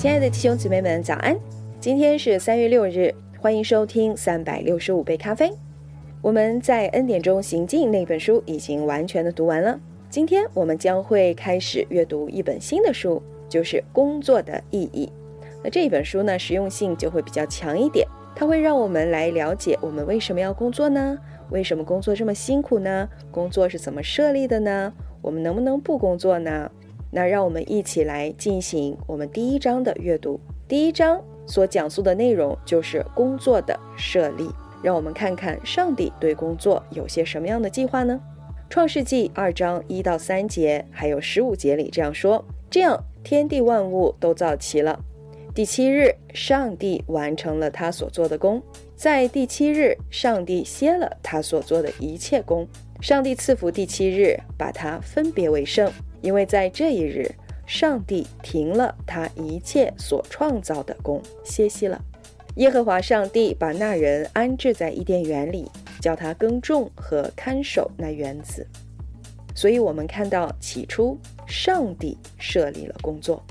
亲爱的弟兄姊妹们，早安！今天是三月六日，欢迎收听三百六十五杯咖啡。我们在恩典中行进那本书已经完全的读完了。今天我们将会开始阅读一本新的书，就是《工作的意义》。那这一本书呢，实用性就会比较强一点，它会让我们来了解我们为什么要工作呢？为什么工作这么辛苦呢？工作是怎么设立的呢？我们能不能不工作呢？那让我们一起来进行我们第一章的阅读。第一章所讲述的内容就是工作的设立。让我们看看上帝对工作有些什么样的计划呢？创世纪二章一到三节，还有十五节里这样说：这样天地万物都造齐了。第七日，上帝完成了他所做的工。在第七日，上帝歇了他所做的一切工。上帝赐福第七日，把它分别为圣。因为在这一日，上帝停了他一切所创造的工，歇息了。耶和华上帝把那人安置在伊甸园里，叫他耕种和看守那园子。所以，我们看到起初上帝设立了工作。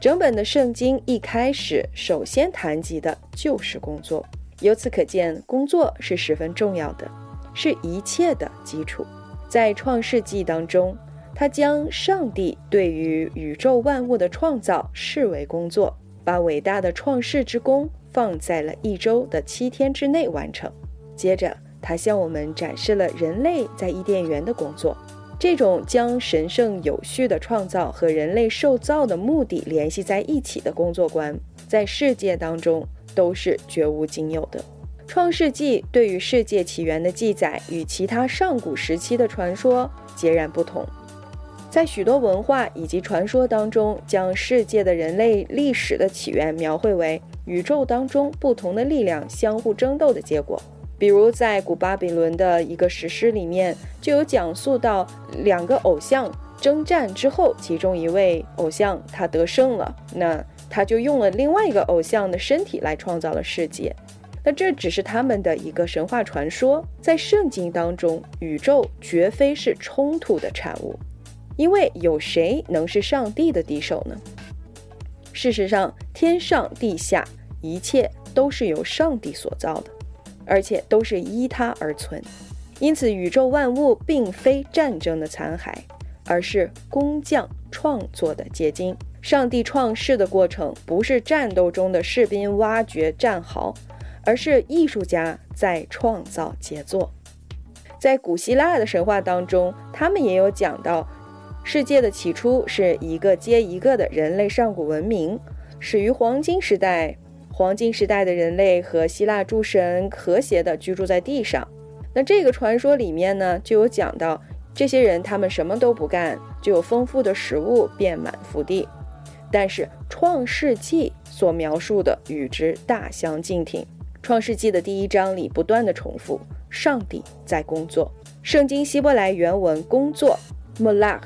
整本的圣经一开始首先谈及的就是工作。由此可见，工作是十分重要的，是一切的基础。在创世纪当中。他将上帝对于宇宙万物的创造视为工作，把伟大的创世之功放在了一周的七天之内完成。接着，他向我们展示了人类在伊甸园的工作。这种将神圣有序的创造和人类受造的目的联系在一起的工作观，在世界当中都是绝无仅有的。创世纪对于世界起源的记载与其他上古时期的传说截然不同。在许多文化以及传说当中，将世界的人类历史的起源描绘为宇宙当中不同的力量相互争斗的结果。比如，在古巴比伦的一个史诗里面，就有讲述到两个偶像征战之后，其中一位偶像他得胜了，那他就用了另外一个偶像的身体来创造了世界。那这只是他们的一个神话传说，在圣经当中，宇宙绝非是冲突的产物。因为有谁能是上帝的敌手呢？事实上，天上地下一切都是由上帝所造的，而且都是依他而存。因此，宇宙万物并非战争的残骸，而是工匠创作的结晶。上帝创世的过程不是战斗中的士兵挖掘战壕，而是艺术家在创造杰作。在古希腊的神话当中，他们也有讲到。世界的起初是一个接一个的人类上古文明，始于黄金时代。黄金时代的人类和希腊诸神和谐地居住在地上。那这个传说里面呢，就有讲到这些人，他们什么都不干，就有丰富的食物遍满福地。但是《创世纪》所描述的与之大相径庭。《创世纪》的第一章里不断的重复，上帝在工作。圣经希伯来原文“工作 ”（malach）。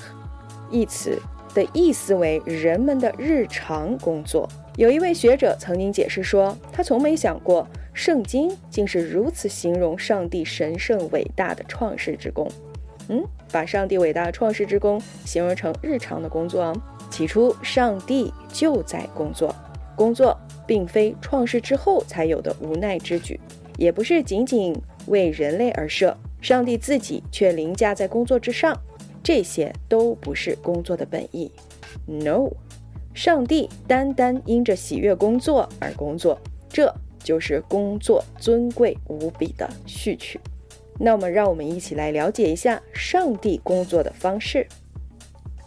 一词的意思为人们的日常工作。有一位学者曾经解释说，他从没想过圣经竟是如此形容上帝神圣伟大的创世之功。嗯，把上帝伟大的创世之功形容成日常的工作。起初，上帝就在工作，工作并非创世之后才有的无奈之举，也不是仅仅为人类而设，上帝自己却凌驾在工作之上。这些都不是工作的本意，No，上帝单单因着喜悦工作而工作，这就是工作尊贵无比的序曲。那么，让我们一起来了解一下上帝工作的方式。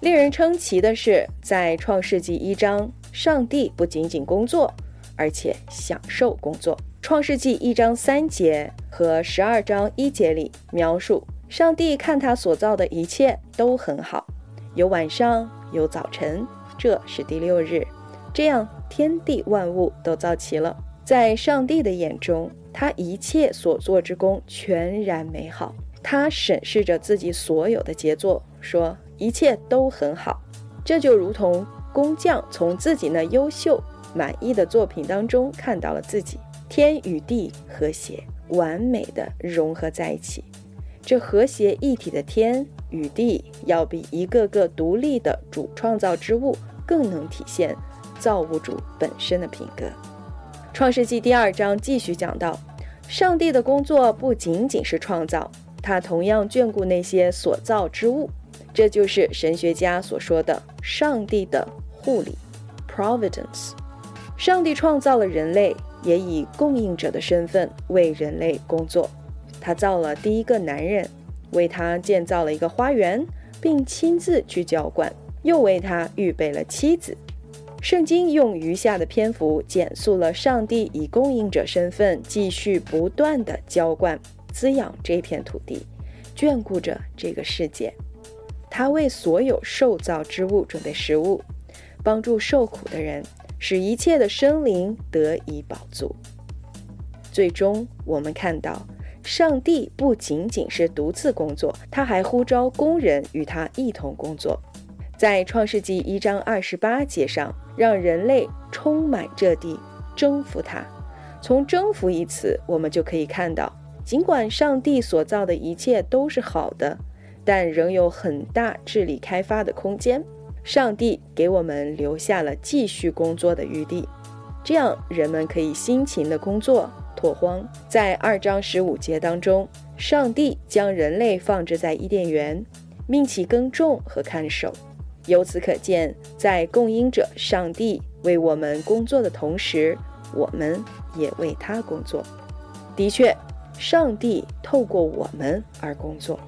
令人称奇的是，在创世纪一章，上帝不仅仅工作，而且享受工作。创世纪一章三节和十二章一节里描述。上帝看他所造的一切都很好，有晚上，有早晨，这是第六日。这样，天地万物都造齐了。在上帝的眼中，他一切所做之功全然美好。他审视着自己所有的杰作，说一切都很好。这就如同工匠从自己那优秀、满意的作品当中看到了自己，天与地和谐、完美的融合在一起。这和谐一体的天与地，要比一个个独立的主创造之物更能体现造物主本身的品格。创世纪第二章继续讲到，上帝的工作不仅仅是创造，他同样眷顾那些所造之物。这就是神学家所说的上帝的护理 （providence）。上帝创造了人类，也以供应者的身份为人类工作。他造了第一个男人，为他建造了一个花园，并亲自去浇灌，又为他预备了妻子。圣经用余下的篇幅简述了上帝以供应者身份继续不断的浇灌、滋养这片土地，眷顾着这个世界。他为所有受造之物准备食物，帮助受苦的人，使一切的生灵得以保足。最终，我们看到，上帝不仅仅是独自工作，他还呼召工人与他一同工作。在创世纪一章二十八节上，让人类充满这地，征服它。从“征服”一词，我们就可以看到，尽管上帝所造的一切都是好的，但仍有很大智力开发的空间。上帝给我们留下了继续工作的余地，这样人们可以辛勤的工作拓荒。在二章十五节当中，上帝将人类放置在伊甸园，命其耕种和看守。由此可见，在供应者上帝为我们工作的同时，我们也为他工作。的确，上帝透过我们而工作。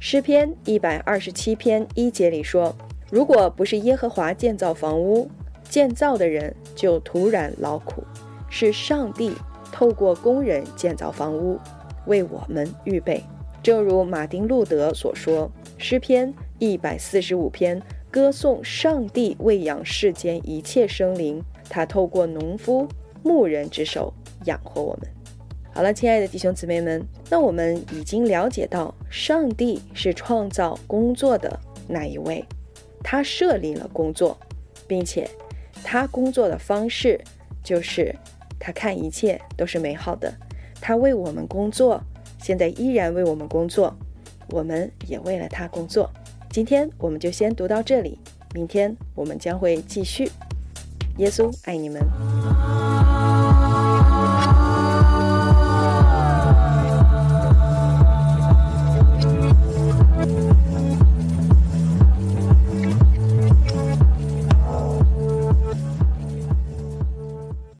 诗篇一百二十七篇一节里说：“如果不是耶和华建造房屋，建造的人就徒然劳苦。是上帝透过工人建造房屋，为我们预备。”正如马丁路德所说，诗篇。一百四十五篇歌颂上帝喂养世间一切生灵，他透过农夫、牧人之手养活我们。好了，亲爱的弟兄姊妹们，那我们已经了解到，上帝是创造工作的那一位，他设立了工作，并且他工作的方式就是他看一切都是美好的，他为我们工作，现在依然为我们工作，我们也为了他工作。今天我们就先读到这里，明天我们将会继续。耶稣爱你们。